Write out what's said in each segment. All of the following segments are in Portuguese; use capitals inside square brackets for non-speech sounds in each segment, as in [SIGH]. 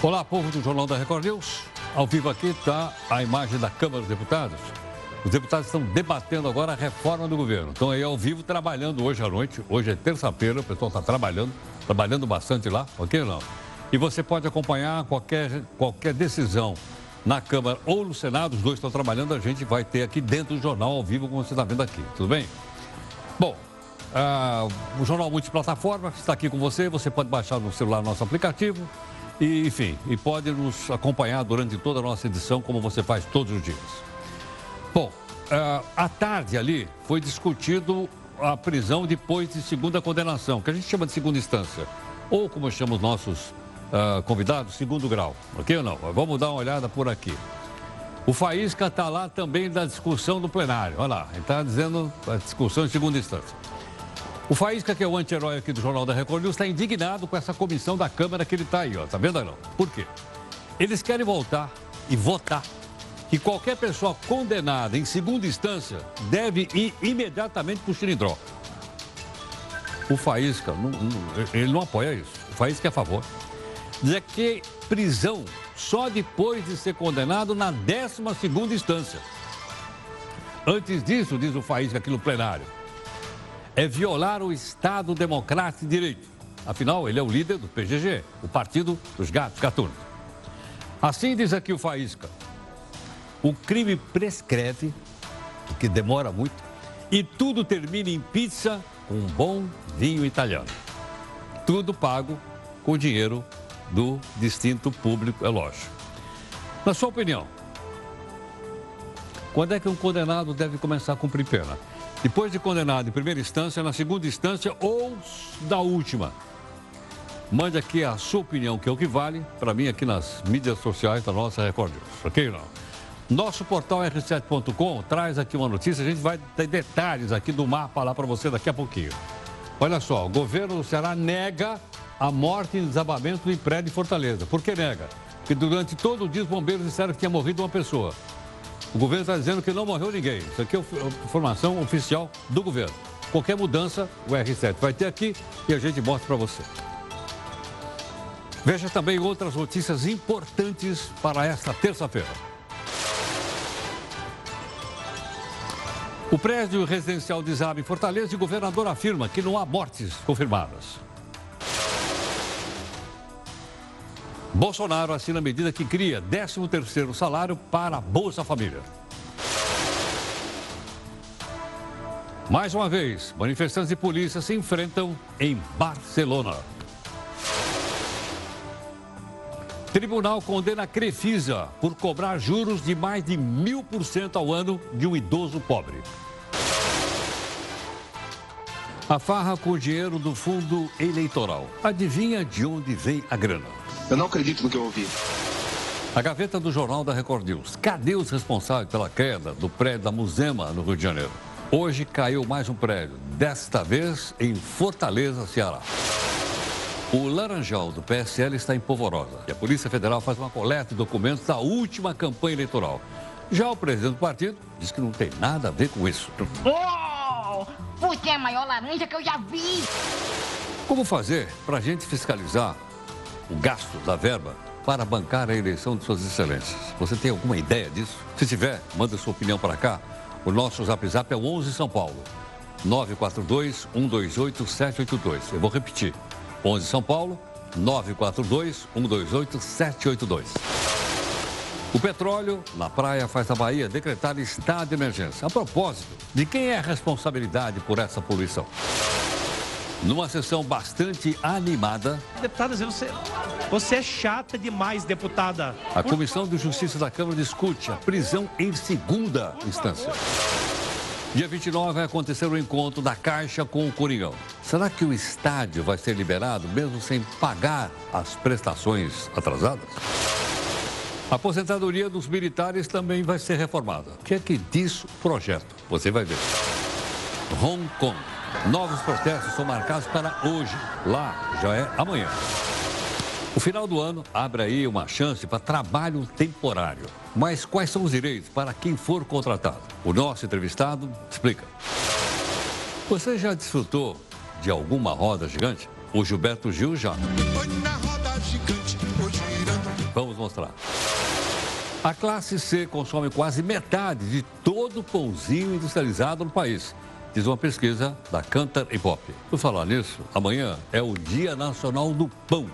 Olá, povo do Jornal da Record News. Ao vivo aqui está a imagem da Câmara dos Deputados. Os deputados estão debatendo agora a reforma do governo. Estão aí ao vivo trabalhando hoje à noite. Hoje é terça-feira, o pessoal está trabalhando, trabalhando bastante lá, ok não? E você pode acompanhar qualquer, qualquer decisão na Câmara ou no Senado, os dois estão trabalhando, a gente vai ter aqui dentro do jornal ao vivo, como você está vendo aqui, tudo bem? Bom, ah, o Jornal Multiplataforma está aqui com você, você pode baixar no celular nosso aplicativo e, enfim, e pode nos acompanhar durante toda a nossa edição, como você faz todos os dias. Bom, uh, à tarde ali foi discutido a prisão depois de segunda condenação, que a gente chama de segunda instância, ou como chamamos nossos uh, convidados, segundo grau, ok ou não? Vamos dar uma olhada por aqui. O Faísca está lá também da discussão do plenário, olha lá, ele está dizendo a discussão em segunda instância. O Faísca, que é o anti-herói aqui do Jornal da Record News, está indignado com essa comissão da Câmara que ele está aí, ó. Tá vendo não? Por quê? Eles querem voltar e votar que qualquer pessoa condenada em segunda instância deve ir imediatamente para o Xilindró. O Faísca, não, não, ele não apoia isso. O Faísca é a favor. Diz que prisão só depois de ser condenado na 12 segunda instância. Antes disso, diz o Faísca aqui no plenário, é violar o Estado Democrático de Direito. Afinal, ele é o líder do PGG, o Partido dos Gatos Gatunos. Assim diz aqui o Faísca, o crime prescreve, o que demora muito, e tudo termina em pizza com um bom vinho italiano. Tudo pago com dinheiro do distinto público, é lógico. Na sua opinião, quando é que um condenado deve começar a cumprir pena? Depois de condenado em primeira instância, na segunda instância ou da última? Mande aqui a sua opinião, que é o que vale, para mim aqui nas mídias sociais da nossa Record News, ok não? Nosso portal r7.com traz aqui uma notícia, a gente vai ter detalhes aqui do mapa lá para você daqui a pouquinho. Olha só, o governo do Ceará nega a morte em desabamento em prédio de Fortaleza. Por que nega? Porque durante todo o dia os bombeiros disseram que tinha morrido uma pessoa. O governo está dizendo que não morreu ninguém. Isso aqui é informação oficial do governo. Qualquer mudança, o R7 vai ter aqui e a gente mostra para você. Veja também outras notícias importantes para esta terça-feira. O prédio residencial desaba em Fortaleza e o governador afirma que não há mortes confirmadas. Bolsonaro assina a medida que cria 13º salário para a Bolsa Família. Mais uma vez, manifestantes e polícia se enfrentam em Barcelona. Tribunal condena a Crefisa por cobrar juros de mais de mil por cento ao ano de um idoso pobre. A farra com o dinheiro do fundo eleitoral. Adivinha de onde vem a grana? Eu não acredito no que eu ouvi. A gaveta do Jornal da Record News. Cadê os responsáveis pela queda do prédio da Musema, no Rio de Janeiro? Hoje caiu mais um prédio, desta vez em Fortaleza, Ceará. O Laranjal do PSL está em polvorosa e a Polícia Federal faz uma coleta de documentos da última campanha eleitoral. Já o presidente do partido diz que não tem nada a ver com isso. Oh, você é a maior laranja que eu já vi! Como fazer para a gente fiscalizar o gasto da verba para bancar a eleição de suas excelências? Você tem alguma ideia disso? Se tiver, manda sua opinião para cá. O nosso zap zap é o 11 São Paulo. 942 128 782. Eu vou repetir. 11 São Paulo, 942-128-782. O petróleo na praia faz da Bahia decretar estado de emergência. A propósito, de quem é a responsabilidade por essa poluição? Numa sessão bastante animada. Deputada, você, você é chata demais, deputada. A Comissão de Justiça da Câmara discute a prisão em segunda instância. Dia 29 vai acontecer o encontro da Caixa com o Coringão. Será que o estádio vai ser liberado mesmo sem pagar as prestações atrasadas? A aposentadoria dos militares também vai ser reformada. O que é que diz o projeto? Você vai ver. Hong Kong. Novos protestos são marcados para hoje. Lá já é amanhã. O final do ano abre aí uma chance para trabalho temporário. Mas quais são os direitos para quem for contratado? O nosso entrevistado explica. Você já desfrutou de alguma roda gigante? O Gilberto Gil já. Vamos mostrar. A classe C consome quase metade de todo o pãozinho industrializado no país, diz uma pesquisa da Cantar e Pop. Por falar nisso, amanhã é o Dia Nacional do Pão.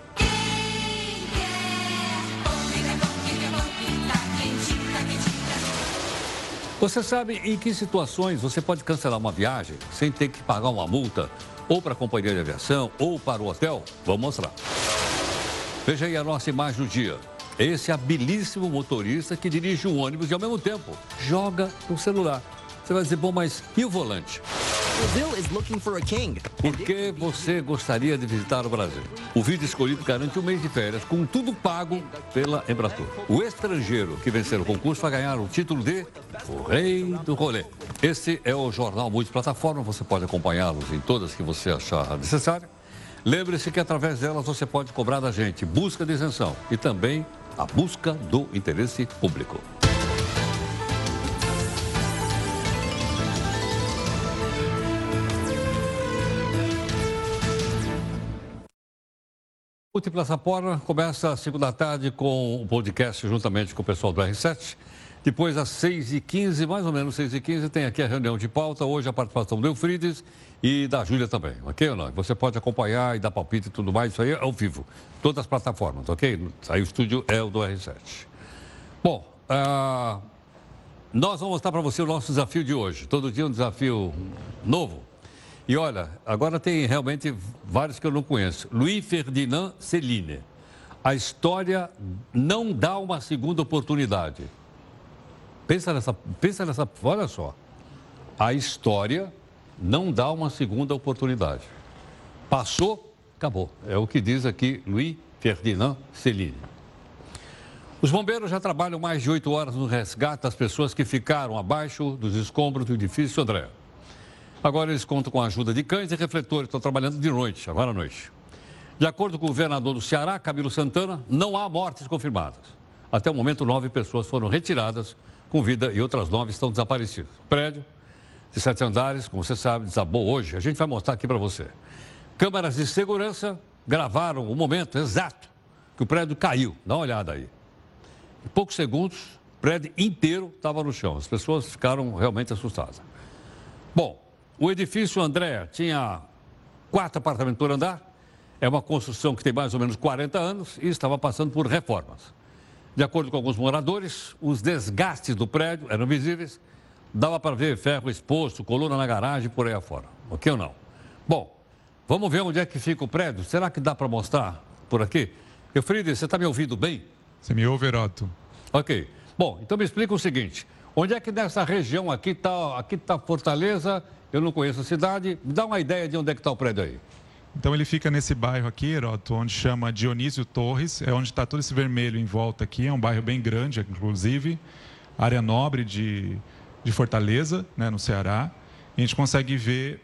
Você sabe em que situações você pode cancelar uma viagem sem ter que pagar uma multa, ou para a companhia de aviação, ou para o hotel? Vamos mostrar. Veja aí a nossa imagem do dia. Esse habilíssimo motorista que dirige um ônibus e ao mesmo tempo joga no celular. Você vai dizer, bom, mas e o volante? Por que você gostaria de visitar o Brasil? O vídeo escolhido garante um mês de férias, com tudo pago pela Embratur. O estrangeiro que vencer o concurso vai ganhar o título de O Rei do Rolê. Esse é o Jornal Multiplataforma, você pode acompanhá-los em todas que você achar necessário. Lembre-se que através delas você pode cobrar da gente busca de isenção e também a busca do interesse público. Multiplaça Porra começa às 5 da tarde com o podcast juntamente com o pessoal do R7. Depois, às 6h15, mais ou menos 6h15, tem aqui a reunião de pauta. Hoje a participação do Eufrides e da Júlia também, ok ou não? Você pode acompanhar e dar palpite e tudo mais, isso aí é ao vivo. Todas as plataformas, ok? Aí o estúdio é o do R7. Bom, uh, nós vamos mostrar para você o nosso desafio de hoje. Todo dia um desafio novo. E olha, agora tem realmente vários que eu não conheço. Louis Ferdinand Celine. A história não dá uma segunda oportunidade. Pensa nessa, pensa nessa, olha só. A história não dá uma segunda oportunidade. Passou, acabou. É o que diz aqui Louis Ferdinand Celine. Os bombeiros já trabalham mais de oito horas no resgate das pessoas que ficaram abaixo dos escombros do edifício André. Agora eles contam com a ajuda de cães e refletores, estão trabalhando de noite, agora à noite. De acordo com o governador do Ceará, Camilo Santana, não há mortes confirmadas. Até o momento, nove pessoas foram retiradas com vida e outras nove estão desaparecidas. O prédio de sete andares, como você sabe, desabou hoje. A gente vai mostrar aqui para você. Câmeras de segurança gravaram o momento exato que o prédio caiu. Dá uma olhada aí. Em poucos segundos, o prédio inteiro estava no chão. As pessoas ficaram realmente assustadas. Bom, o edifício André tinha quatro apartamentos por andar. É uma construção que tem mais ou menos 40 anos e estava passando por reformas. De acordo com alguns moradores, os desgastes do prédio eram visíveis. Dava para ver ferro exposto, coluna na garagem por aí afora. Ok ou não? Bom, vamos ver onde é que fica o prédio. Será que dá para mostrar por aqui? Eufrides, você está me ouvindo bem? Você me ouve, Heroto? Ok. Bom, então me explica o seguinte. Onde é que nessa região aqui está aqui tá Fortaleza eu não conheço a cidade. Dá uma ideia de onde é que está o prédio aí. Então ele fica nesse bairro aqui, Heroto, onde chama Dionísio Torres, é onde está todo esse vermelho em volta aqui, é um bairro bem grande, inclusive, área nobre de, de Fortaleza, né, no Ceará. E a gente consegue ver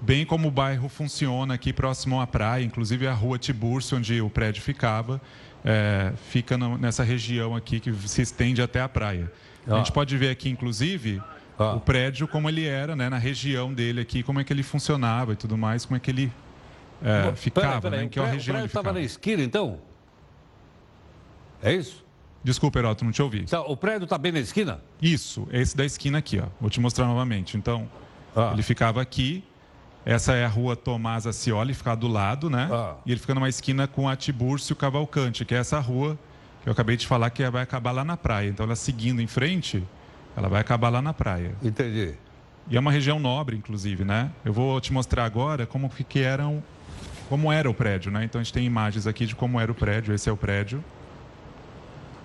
bem como o bairro funciona aqui próximo à praia, inclusive a rua Tiburcio, onde o prédio ficava, é, fica nessa região aqui que se estende até a praia. Ah. A gente pode ver aqui, inclusive, ah. o prédio como ele era, né, na região dele aqui, como é que ele funcionava e tudo mais, como é que ele é, ficava, peraí, peraí, né, que é a região O prédio estava na esquina, então? É isso? Desculpa, Heroto, não te ouvi. Tá, o prédio está bem na esquina? Isso, esse da esquina aqui, ó. Vou te mostrar novamente. Então, ah. ele ficava aqui. Essa é a rua Tomás Acioli, fica do lado, né? Ah. E ele fica numa esquina com a Tiburcio Cavalcante, que é essa rua que eu acabei de falar que vai acabar lá na praia. Então, ela seguindo em frente, ela vai acabar lá na praia. Entendi. E é uma região nobre, inclusive, né? Eu vou te mostrar agora como que eram, como era o prédio, né? Então a gente tem imagens aqui de como era o prédio. Esse é o prédio.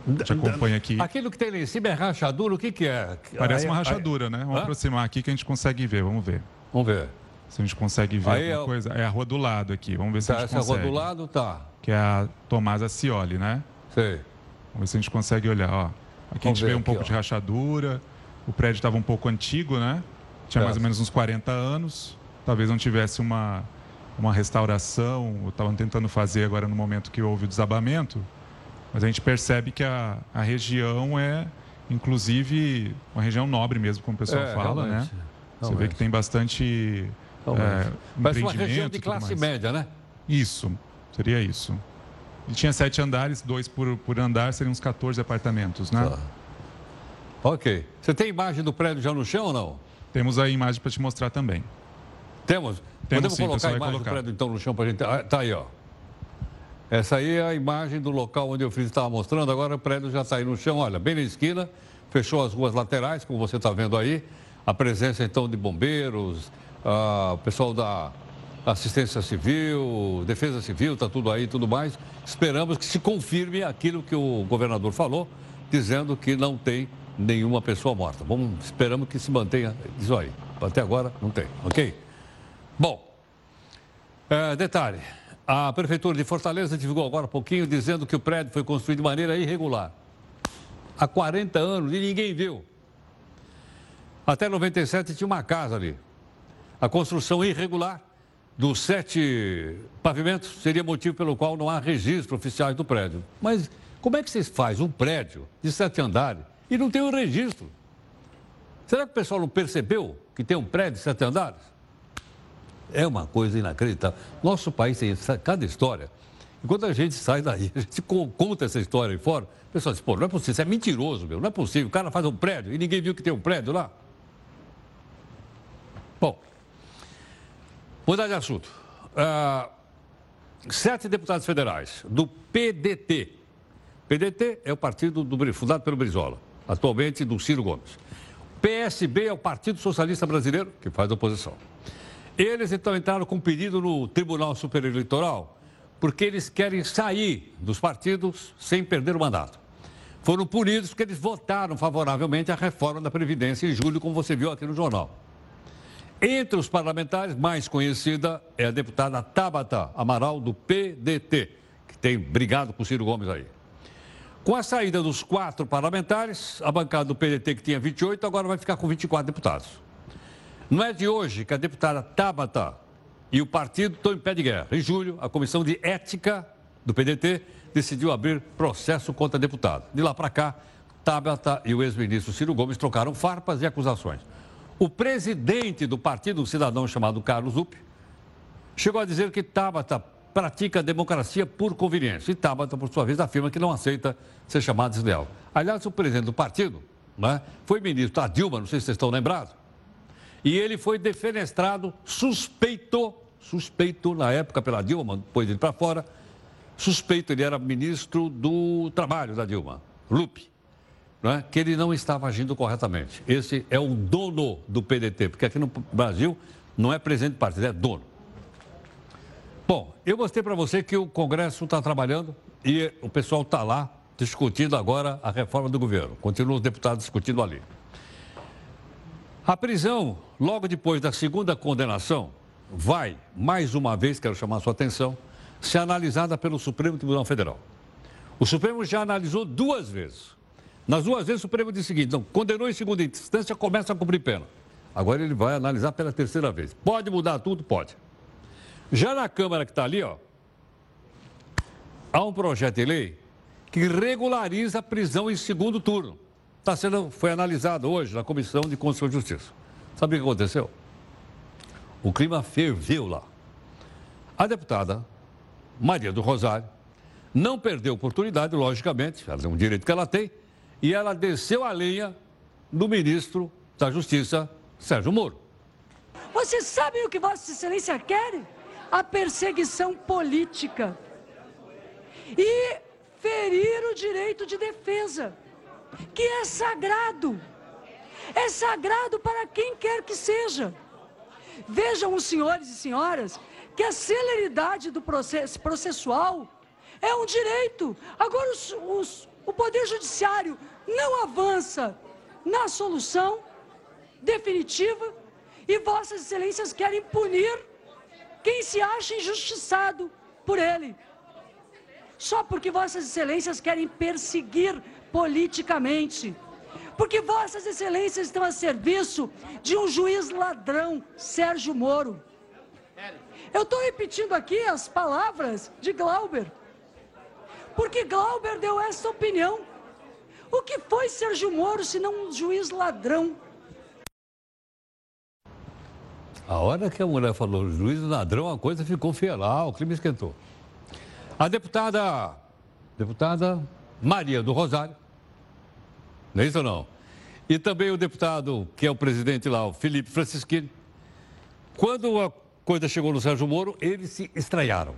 A gente acompanha aqui. Aquilo que tem lá em cima é rachadura, o que, que é? Parece uma rachadura, né? Vamos Hã? aproximar aqui que a gente consegue ver, vamos ver. Vamos ver. Se a gente consegue ver Aí alguma é... coisa. É a rua do lado aqui, vamos ver se tá, a gente consegue. Essa rua do lado, tá. Que é a Tomás Acioli, né? Sei. Vamos ver se a gente consegue olhar, ó. Aqui Vamos a gente vê um aqui, pouco ó. de rachadura. O prédio estava um pouco antigo, né? Tinha mais ou menos uns 40 anos. Talvez não tivesse uma, uma restauração, estavam tentando fazer agora no momento que houve o desabamento. Mas a gente percebe que a, a região é, inclusive, uma região nobre mesmo, como o pessoal é, fala, né? Você vê que tem bastante é, Parece uma região de classe média, né? Isso, seria isso. E tinha sete andares, dois por, por andar, seriam uns 14 apartamentos, né? Tá. Ok. Você tem imagem do prédio já no chão ou não? Temos a imagem para te mostrar também. Temos? Podemos sim, colocar a imagem colocar. do prédio então no chão para a gente... Ah, tá aí, ó. Essa aí é a imagem do local onde o filho estava mostrando. Agora o prédio já está aí no chão, olha, bem na esquina. Fechou as ruas laterais, como você está vendo aí. A presença então de bombeiros, o pessoal da assistência civil, defesa civil, está tudo aí tudo mais. Esperamos que se confirme aquilo que o governador falou, dizendo que não tem nenhuma pessoa morta. Vamos, esperamos que se mantenha isso aí. Até agora não tem, ok? Bom, é, detalhe, a Prefeitura de Fortaleza divulgou agora há pouquinho dizendo que o prédio foi construído de maneira irregular. Há 40 anos e ninguém viu. Até 97 tinha uma casa ali. A construção irregular dos sete pavimentos seria motivo pelo qual não há registro oficiais do prédio. Mas como é que vocês fazem um prédio de sete andares e não tem o um registro? Será que o pessoal não percebeu que tem um prédio de sete andares? É uma coisa inacreditável. Nosso país tem cada história. E quando a gente sai daí, [LAUGHS] a gente conta essa história aí fora, o pessoal diz, pô, não é possível, isso é mentiroso, meu, não é possível. O cara faz um prédio e ninguém viu que tem um prédio lá. Bom, Mudar de assunto. Uh, sete deputados federais do PDT. PDT é o partido do, fundado pelo Brizola, atualmente do Ciro Gomes. PSB é o Partido Socialista Brasileiro, que faz oposição. Eles então entraram com pedido no Tribunal Superior Eleitoral porque eles querem sair dos partidos sem perder o mandato. Foram punidos porque eles votaram favoravelmente à reforma da Previdência em julho, como você viu aqui no jornal. Entre os parlamentares, mais conhecida é a deputada Tabata Amaral, do PDT, que tem brigado com Ciro Gomes aí. Com a saída dos quatro parlamentares, a bancada do PDT, que tinha 28, agora vai ficar com 24 deputados. Não é de hoje que a deputada Tabata e o partido estão em pé de guerra. Em julho, a Comissão de Ética do PDT decidiu abrir processo contra a deputada. De lá para cá, Tabata e o ex-ministro Ciro Gomes trocaram farpas e acusações. O presidente do partido, um cidadão chamado Carlos Up, chegou a dizer que Tabata pratica a democracia por conveniência. E Tabata, por sua vez, afirma que não aceita ser chamado desleal. Aliás, o presidente do partido né, foi ministro da Dilma, não sei se vocês estão lembrados, e ele foi defenestrado, suspeito, suspeito na época pela Dilma, depois ele para fora, suspeito, ele era ministro do Trabalho da Dilma, Lupe é? que ele não estava agindo corretamente. Esse é o dono do PDT, porque aqui no Brasil não é presidente do partido, é dono. Bom, eu mostrei para você que o Congresso está trabalhando e o pessoal está lá discutindo agora a reforma do governo. Continuam os deputados discutindo ali. A prisão, logo depois da segunda condenação, vai, mais uma vez, quero chamar sua atenção, ser analisada pelo Supremo Tribunal Federal. O Supremo já analisou duas vezes. Nas duas vezes, o Supremo disse o seguinte: não, condenou em segunda instância, começa a cumprir pena. Agora ele vai analisar pela terceira vez. Pode mudar tudo? Pode. Já na Câmara que está ali, ó, há um projeto de lei que regulariza a prisão em segundo turno. Tá sendo, foi analisado hoje na Comissão de Constituição e Justiça. Sabe o que aconteceu? O clima ferveu lá. A deputada Maria do Rosário não perdeu oportunidade, logicamente, ela tem um direito que ela tem, e ela desceu a linha do ministro da Justiça, Sérgio Moro. Vocês sabem o que Vossa Excelência quer? A perseguição política. E ferir o direito de defesa, que é sagrado. É sagrado para quem quer que seja. Vejam os senhores e senhoras que a celeridade do processo processual é um direito. Agora, os, os, o Poder Judiciário não avança na solução definitiva e Vossas Excelências querem punir quem se acha injustiçado por ele. Só porque Vossas Excelências querem perseguir politicamente. Porque Vossas Excelências estão a serviço de um juiz ladrão, Sérgio Moro. Eu estou repetindo aqui as palavras de Glauber. Porque Glauber deu essa opinião o que foi Sérgio Moro se não um juiz ladrão? A hora que a mulher falou juiz ladrão, a coisa ficou feia lá, o crime esquentou. A deputada, deputada Maria do Rosário, não é isso ou não? E também o deputado, que é o presidente lá, o Felipe Francisquini, quando a coisa chegou no Sérgio Moro, eles se estranharam.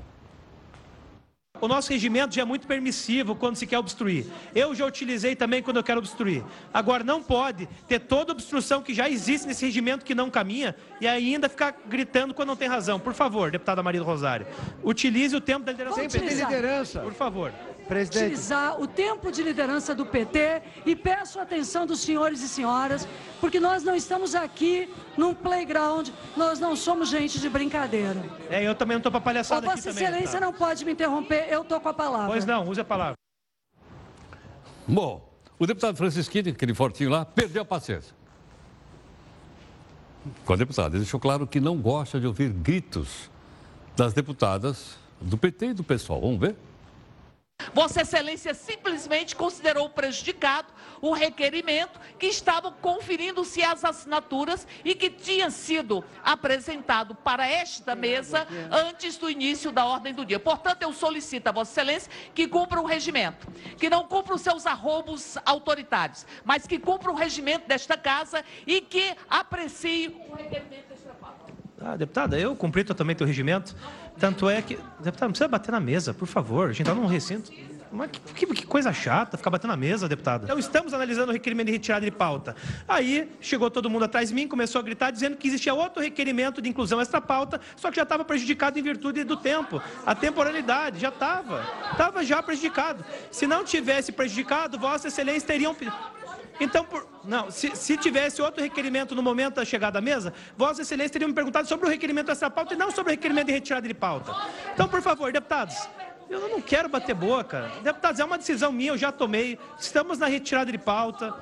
O nosso regimento já é muito permissivo quando se quer obstruir. Eu já utilizei também quando eu quero obstruir. Agora, não pode ter toda obstrução que já existe nesse regimento que não caminha e ainda ficar gritando quando não tem razão. Por favor, deputada Maria do Rosário, utilize o tempo da liderança. Sempre tem liderança. Por favor. Presidente. utilizar o tempo de liderança do PT e peço a atenção dos senhores e senhoras, porque nós não estamos aqui num playground, nós não somos gente de brincadeira. É, eu também não estou para palhaçada Vossa Excelência não pode me interromper, eu estou com a palavra. Pois não, use a palavra. Bom, o deputado Francisquini, aquele fortinho lá, perdeu a paciência. Com a deputada, ele deixou claro que não gosta de ouvir gritos das deputadas do PT e do pessoal. Vamos ver? Vossa Excelência simplesmente considerou prejudicado o requerimento que estava conferindo-se as assinaturas e que tinha sido apresentado para esta mesa antes do início da ordem do dia. Portanto, eu solicito a Vossa Excelência que cumpra o regimento, que não cumpra os seus arrobos autoritários, mas que cumpra o regimento desta casa e que aprecie o requerimento Ah, deputada, eu cumpri totalmente o regimento. Tanto é que. Deputado, não precisa bater na mesa, por favor. A gente está num recinto. Mas que, que, coisa chata ficar batendo na mesa, deputado. Então, estamos analisando o requerimento de retirada de pauta. Aí, chegou todo mundo atrás de mim, começou a gritar, dizendo que existia outro requerimento de inclusão extra pauta, só que já estava prejudicado em virtude do tempo. A temporalidade já estava. Estava já prejudicado. Se não tivesse prejudicado, Vossa Excelência teriam. Então, por, não, se, se, tivesse outro requerimento no momento da chegada à mesa, Vossa Excelência teria me perguntado sobre o requerimento dessa pauta e não sobre o requerimento de retirada de pauta. Então, por favor, deputados, eu não quero bater boca. Deputados, é uma decisão minha, eu já tomei. Estamos na retirada de pauta.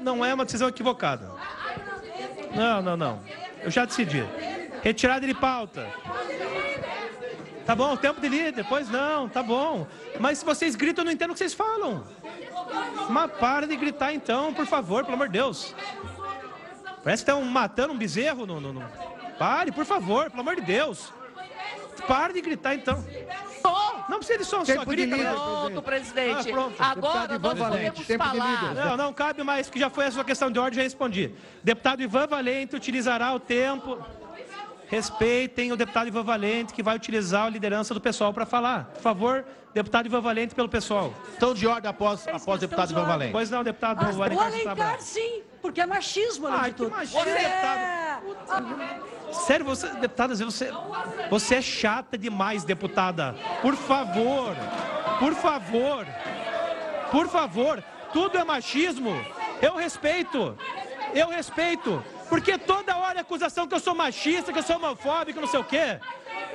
Não é uma decisão equivocada. Não, não, não. Eu já decidi. Retirada de pauta. Tá bom, tempo de líder. Pois não, tá bom. Mas se vocês gritam, eu não entendo o que vocês falam. Mas para de gritar então, por favor, pelo amor de Deus. Parece que estão matando um bezerro. No, no, no... Pare, por favor, pelo amor de Deus. Pare de gritar então. Não precisa de som, só grita. Pronto, presidente. Ah, pronto. Agora nós podemos falar. Não, não cabe mais, que já foi a sua questão de ordem, já respondi. Deputado Ivan Valente utilizará o tempo respeitem o deputado Ivan Valente, que vai utilizar a liderança do pessoal para falar. Por favor, deputado Ivan Valente, pelo pessoal. Estão de ordem após, após o deputado Ivan Valente. Pois não, deputado Mas, Alencar. O Alencar, sim, porque é machismo, além Ai, de tudo. machismo, é... deputado. Sério, você, deputada, você, você é chata demais, deputada. Por favor, por favor, por favor, tudo é machismo. Eu respeito, eu respeito. Porque toda hora é acusação que eu sou machista, que eu sou homofóbico, não sei o quê.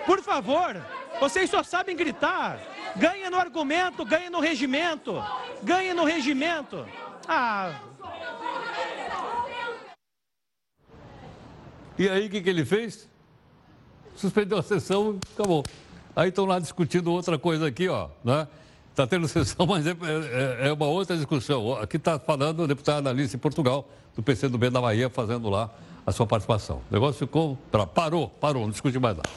Por favor, vocês só sabem gritar. Ganha no argumento, ganha no regimento. Ganha no regimento. Ah. E aí, o que, que ele fez? Suspendeu a sessão e acabou. Aí estão lá discutindo outra coisa aqui, ó, né? Está tendo sessão, mas é, é, é, uma outra discussão. Aqui está falando o deputado Alice Portugal, do PCdoB da Bahia, fazendo lá a sua participação. O negócio ficou. Parou, parou, não discute mais nada.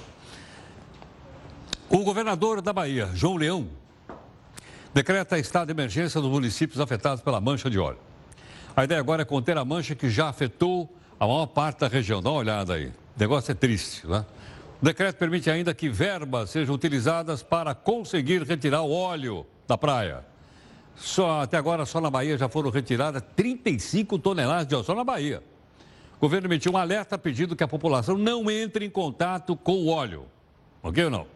O governador da Bahia, João Leão, decreta estado de emergência nos municípios afetados pela mancha de óleo. A ideia agora é conter a mancha que já afetou a maior parte da região. Dá uma olhada aí. O negócio é triste, né? O decreto permite ainda que verbas sejam utilizadas para conseguir retirar o óleo da praia. Só, até agora, só na Bahia já foram retiradas 35 toneladas de óleo, só na Bahia. O governo emitiu um alerta pedindo que a população não entre em contato com o óleo. Ok ou não?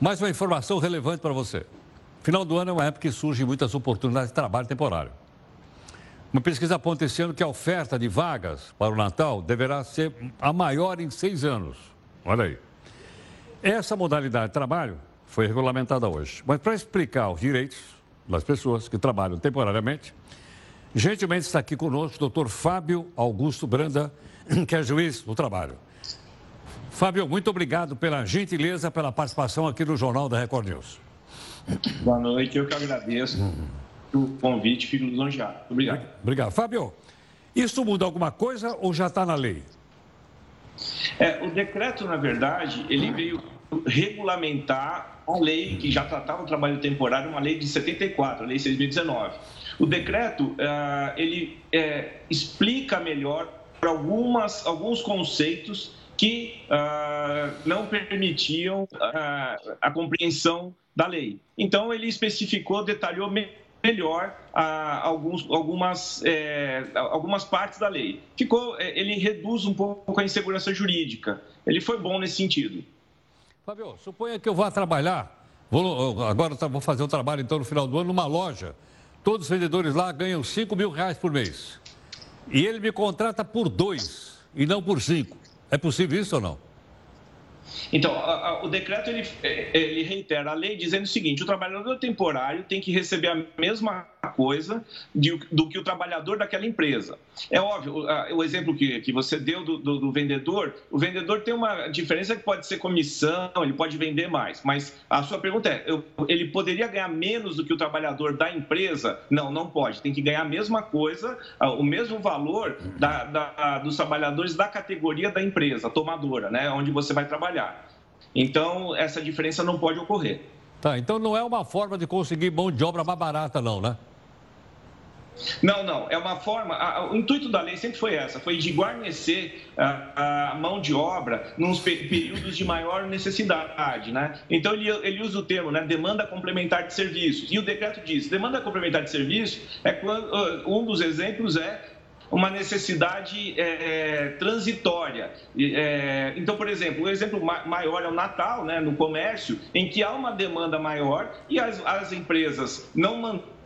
Mais uma informação relevante para você. Final do ano é uma época que surgem muitas oportunidades de trabalho temporário. Uma pesquisa aponta esse ano que a oferta de vagas para o Natal deverá ser a maior em seis anos. Olha aí. Essa modalidade de trabalho foi regulamentada hoje. Mas para explicar os direitos das pessoas que trabalham temporariamente, gentilmente está aqui conosco o doutor Fábio Augusto Branda, [CLEARS THROAT] que é juiz do trabalho. Fábio, muito obrigado pela gentileza, pela participação aqui no Jornal da Record News. Boa noite, eu que agradeço. Uhum o convite, fico lisonjeado. Obrigado. Obrigado. Fábio, isso muda alguma coisa ou já está na lei? É, o decreto, na verdade, ele veio regulamentar a lei que já tratava o trabalho temporário, uma lei de 74, a lei 6.019. O decreto, ah, ele é, explica melhor algumas, alguns conceitos que uh, não permitiam uh, a compreensão da lei. Então, ele especificou, detalhou melhor uh, alguns, algumas, é, algumas partes da lei. Ficou, é, ele reduz um pouco a insegurança jurídica. Ele foi bom nesse sentido. Fabio, suponha que eu vá trabalhar, vou, agora vou fazer um trabalho então no final do ano numa loja. Todos os vendedores lá ganham 5 mil reais por mês. E ele me contrata por dois e não por cinco. É possível isso ou não? Então, a, a, o decreto ele, é, ele reitera a lei dizendo o seguinte: o trabalhador temporário tem que receber a mesma coisa de, do que o trabalhador daquela empresa. É óbvio, a, o exemplo que, que você deu do, do, do, vendedor, o vendedor tem uma diferença que pode ser comissão, ele pode vender mais, mas a sua pergunta é: eu, ele poderia ganhar menos do que o trabalhador da empresa? Não, não pode. Tem que ganhar a mesma coisa, o mesmo valor da, da, dos trabalhadores da categoria da empresa, tomadora, né, onde você vai trabalhar. Então, essa diferença não pode ocorrer. Tá, então não é uma forma de conseguir mão de obra mais barata, não, né? Não, não. É uma forma. A, o intuito da lei sempre foi essa: foi de guarnecer a, a mão de obra nos períodos de maior necessidade, né? Então ele, ele usa o termo, né? Demanda complementar de serviços. E o decreto diz: demanda complementar de serviço é quando um dos exemplos é uma necessidade é, transitória. É, então, por exemplo, o exemplo maior é o Natal, né, no comércio, em que há uma demanda maior e as, as empresas não mantêm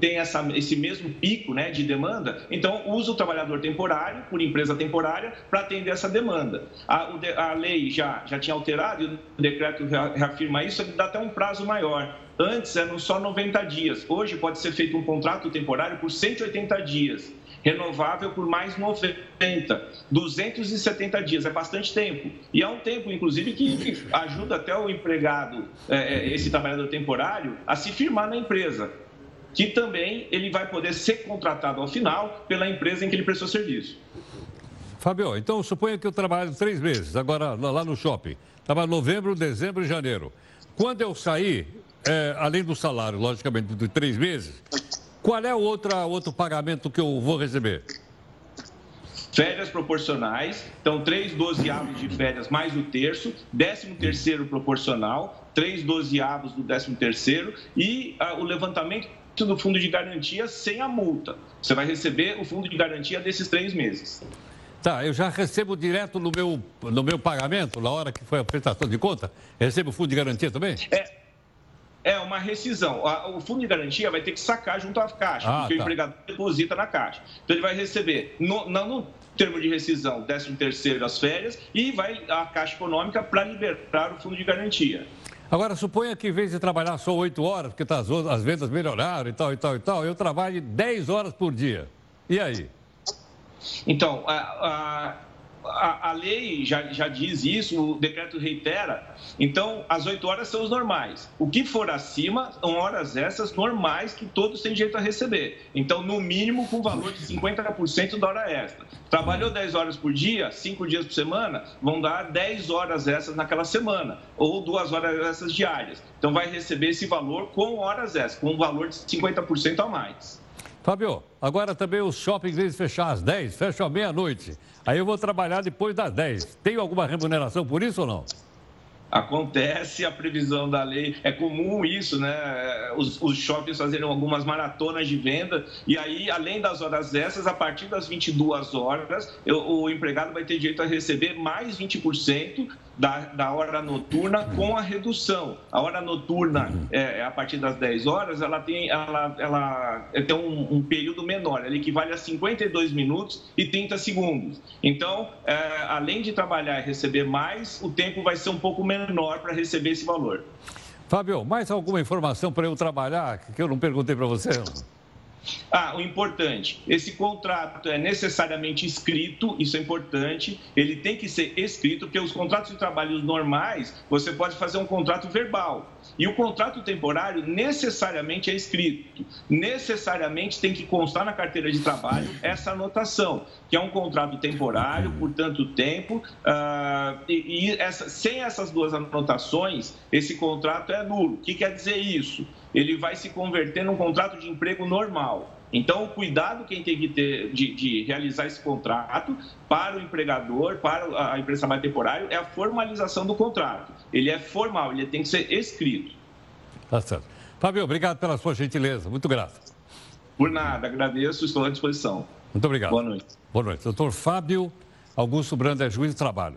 essa, esse mesmo pico né, de demanda, então usa o trabalhador temporário, por empresa temporária, para atender essa demanda. A, a, lei já, já tinha alterado, e o decreto reafirma isso, ele dá até um prazo maior. Antes eram só 90 dias, hoje pode ser feito um contrato temporário por 180 dias renovável por mais 90, 270 dias, é bastante tempo. E é um tempo, inclusive, que ajuda até o empregado, é, é, esse trabalhador temporário, a se firmar na empresa, que também ele vai poder ser contratado ao final pela empresa em que ele prestou serviço. Fabio, então suponha que eu trabalho três meses, agora lá no shopping. Trabalho novembro, dezembro e janeiro. Quando eu sair, é, além do salário, logicamente, de três meses, qual é o outro, outro pagamento que eu vou receber? Férias proporcionais, então três dozeavos de férias mais o terço, décimo terceiro proporcional, três dozeavos do décimo terceiro e ah, o levantamento do fundo de garantia sem a multa. Você vai receber o fundo de garantia desses três meses. Tá, eu já recebo direto no meu, no meu pagamento, na hora que foi a prestação de conta? Recebo o fundo de garantia também? É, é uma rescisão. O fundo de garantia vai ter que sacar junto à caixa, ah, porque tá. o empregado deposita na caixa. Então ele vai receber, no, não no termo de rescisão, 13 terceiro das férias, e vai à Caixa Econômica para liberar o fundo de garantia. Agora, suponha que em vez de trabalhar só 8 horas, porque tá, as, as vendas melhoraram e tal, e tal, e tal, eu trabalho 10 horas por dia. E aí? Então, a a, a, lei já, já diz isso, o decreto reitera. Então, as oito horas são os normais. O que for acima são horas essas normais que todos têm direito a receber. Então, no mínimo, com valor de 50% da hora extra. Trabalhou 10 horas por dia, 5 dias por semana, vão dar 10 horas essas naquela semana, ou duas horas essas diárias. Então, vai receber esse valor com horas essas, com um valor de 50% a mais. Fábio, agora também os shoppings, eles fecham às 10, fecham à meia-noite. Aí eu vou trabalhar depois das 10. Tem alguma remuneração por isso ou não? Acontece a previsão da lei, é comum isso, né? Os, os shoppings fazerem algumas maratonas de venda e aí, além das horas extras, a partir das 22 horas, eu, o empregado vai ter direito a receber mais 20% da, da hora noturna com a redução. A hora noturna, é, é a partir das 10 horas, ela tem, ela, ela tem um, um, período menor, ela equivale a 52 minutos e 30 segundos. Então, é, além de trabalhar e receber mais, o tempo vai ser um pouco menor para receber esse valor. Fábio, mais alguma informação para eu trabalhar que eu não perguntei para você? Ah, o importante, esse contrato é necessariamente escrito, isso é importante, ele tem que ser escrito, porque os contratos de trabalho normais, você pode fazer um contrato verbal. E o contrato temporário necessariamente é escrito, necessariamente tem que constar na carteira de trabalho essa anotação, que é um contrato temporário por tanto tempo, uh, e, e essa, sem essas duas anotações, esse contrato é nulo. O que quer dizer isso? Ele vai se converter num contrato de emprego normal. Então, o cuidado quem tem que ter de, de, realizar esse contrato para o empregador, para a empresa mais temporário, é a formalização do contrato. Ele é formal, ele tem que ser escrito. Tá certo. Fábio, obrigado pela sua gentileza. Muito grato. Por nada, agradeço, estou à disposição. Muito obrigado. Boa noite. Boa noite. Doutor Fábio Augusto Brando é juiz de trabalho.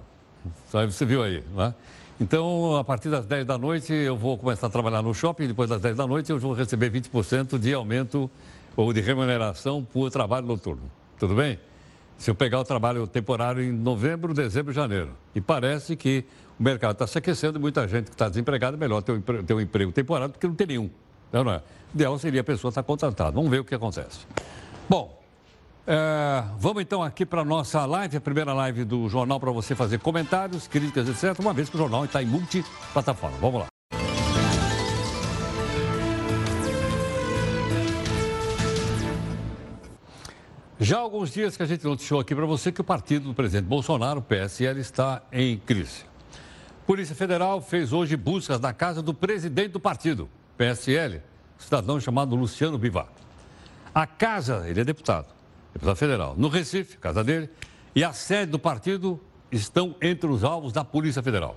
Você viu aí, né? Então, a partir das 10 da noite, eu vou começar a trabalhar no shopping. Depois das 10 da noite, eu vou receber 20% de aumento ou de remuneração por trabalho noturno. Tudo bem? Se eu pegar o trabalho temporário em novembro, dezembro janeiro. E parece que o mercado está se aquecendo muita gente que está desempregada melhor ter um, emprego, ter um emprego temporário do que não ter nenhum. Não, não é? O ideal seria a pessoa estar contratada. Vamos ver o que acontece. Bom, é, vamos então aqui para a nossa live, a primeira live do jornal para você fazer comentários, críticas, etc. Uma vez que o jornal está em multiplataforma. Vamos lá. Já há alguns dias que a gente noticiou aqui para você que o partido do presidente Bolsonaro, o PSL, está em crise. Polícia Federal fez hoje buscas na casa do presidente do partido, PSL, cidadão chamado Luciano Bivar. A casa, ele é deputado, deputado federal, no Recife, casa dele, e a sede do partido estão entre os alvos da Polícia Federal.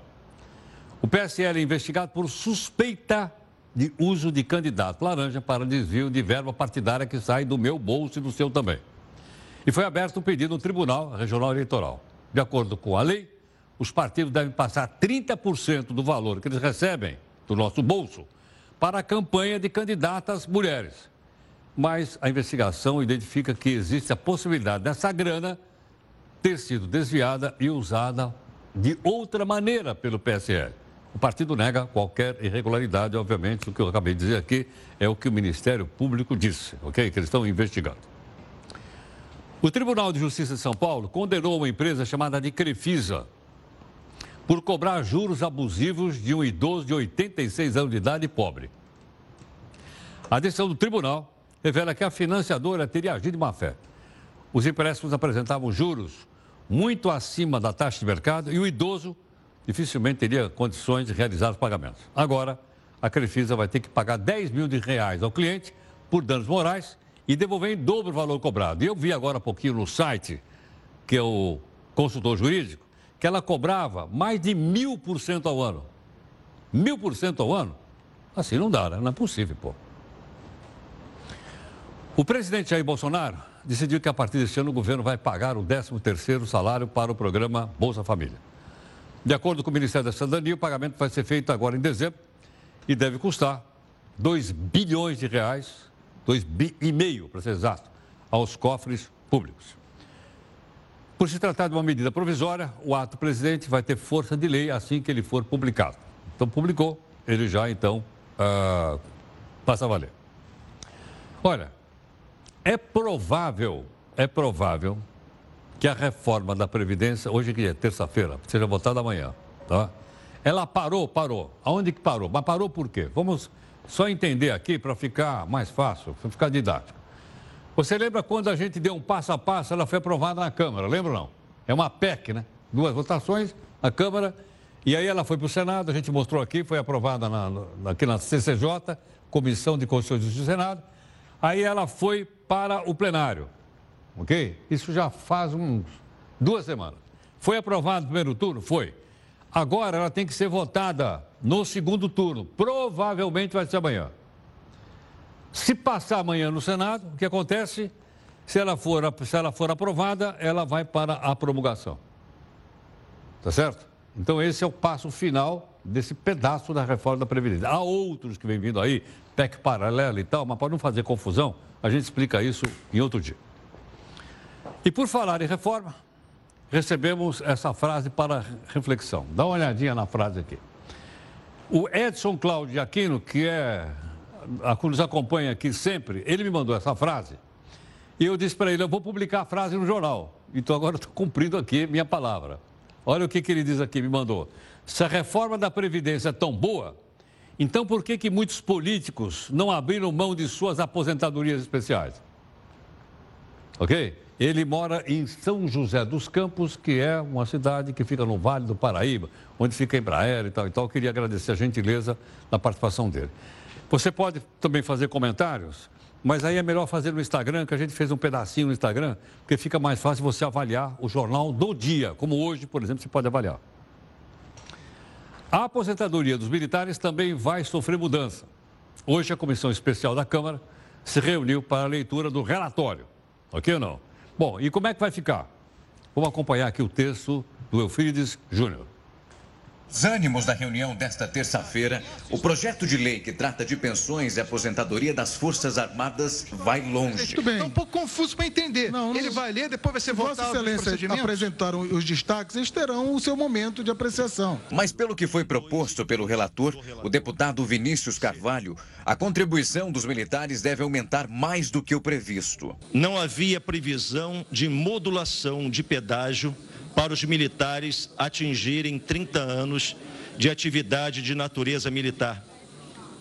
O PSL é investigado por suspeita de uso de candidato laranja para desvio de verba partidária que sai do meu bolso e do seu também. E foi aberto um pedido no Tribunal Regional Eleitoral. De acordo com a lei, os partidos devem passar 30% do valor que eles recebem do nosso bolso para a campanha de candidatas mulheres. Mas a investigação identifica que existe a possibilidade dessa grana ter sido desviada e usada de outra maneira pelo PSL. O partido nega qualquer irregularidade, obviamente, o que eu acabei de dizer aqui é o que o Ministério Público disse, ok? Que eles estão investigando. O Tribunal de Justiça de São Paulo condenou uma empresa chamada de Crefisa por cobrar juros abusivos de um idoso de 86 anos de idade e pobre. A decisão do tribunal revela que a financiadora teria agido de má fé. Os empréstimos apresentavam juros muito acima da taxa de mercado e o idoso dificilmente teria condições de realizar os pagamentos. Agora, a Crefisa vai ter que pagar 10 mil de reais ao cliente por danos morais e devolver em dobro o valor cobrado. E eu vi agora há pouquinho no site, que é o consultor jurídico, que ela cobrava mais de mil por cento ao ano. Mil por cento ao ano? Assim não dá, né? Não é possível, pô. O presidente Jair Bolsonaro decidiu que a partir deste ano o governo vai pagar o 13º salário para o programa Bolsa Família. De acordo com o Ministério da Cidadania, o pagamento vai ser feito agora em dezembro e deve custar 2 bilhões de reais 2,5, para ser exato, aos cofres públicos. Por se tratar de uma medida provisória, o ato presidente vai ter força de lei assim que ele for publicado. Então, publicou, ele já então uh, passa a valer. Olha, é provável, é provável que a reforma da Previdência, hoje que é terça-feira, seja votada amanhã, tá? Ela parou, parou. Aonde que parou? Mas parou por quê? Vamos só entender aqui para ficar mais fácil, para ficar didático. Você lembra quando a gente deu um passo a passo, ela foi aprovada na Câmara, lembra não? É uma PEC, né? Duas votações na Câmara, e aí ela foi para o Senado, a gente mostrou aqui, foi aprovada na, na, aqui na CCJ, Comissão de Constituição do Senado, aí ela foi para o plenário, ok? Isso já faz uns duas semanas. Foi aprovado no primeiro turno? Foi. Agora ela tem que ser votada no segundo turno. Provavelmente vai ser amanhã. Se passar amanhã no Senado, o que acontece? Se ela for, se ela for aprovada, ela vai para a promulgação. Tá certo? Então, esse é o passo final desse pedaço da reforma da Previdência. Há outros que vêm vindo aí, PEC paralelo e tal, mas para não fazer confusão, a gente explica isso em outro dia. E por falar em reforma, recebemos essa frase para reflexão. Dá uma olhadinha na frase aqui. O Edson Cláudio Aquino, que é a que nos acompanha aqui sempre, ele me mandou essa frase. E eu disse para ele, eu vou publicar a frase no jornal. Então agora estou cumprindo aqui minha palavra. Olha o que, que ele diz aqui, me mandou. Se a reforma da Previdência é tão boa, Então, por que, que muitos políticos não abriram mão de suas aposentadorias especiais? Ok? Ele mora em São José dos Campos, que é uma cidade que fica no Vale do Paraíba, onde fica a Embraer e tal e tal. Eu queria agradecer a gentileza da participação dele. Você pode também fazer comentários, mas aí é melhor fazer no Instagram, que a gente fez um pedacinho no Instagram, porque fica mais fácil você avaliar o jornal do dia, como hoje, por exemplo, você pode avaliar. A aposentadoria dos militares também vai sofrer mudança. Hoje, a Comissão Especial da Câmara se reuniu para a leitura do relatório. Ok ou não? Bom, e como é que vai ficar? Vamos acompanhar aqui o texto do Eufrides Júnior. Os ânimos da reunião desta terça-feira, o projeto de lei que trata de pensões e aposentadoria das Forças Armadas vai longe. Tudo bem. É um pouco confuso para entender. Não, não, Ele vai ler, depois vai ser votado. Vossa Excelência apresentaram os destaques, eles terão o seu momento de apreciação. Mas pelo que foi proposto pelo relator, o deputado Vinícius Carvalho, a contribuição dos militares deve aumentar mais do que o previsto. Não havia previsão de modulação de pedágio para os militares atingirem 30 anos de atividade de natureza militar.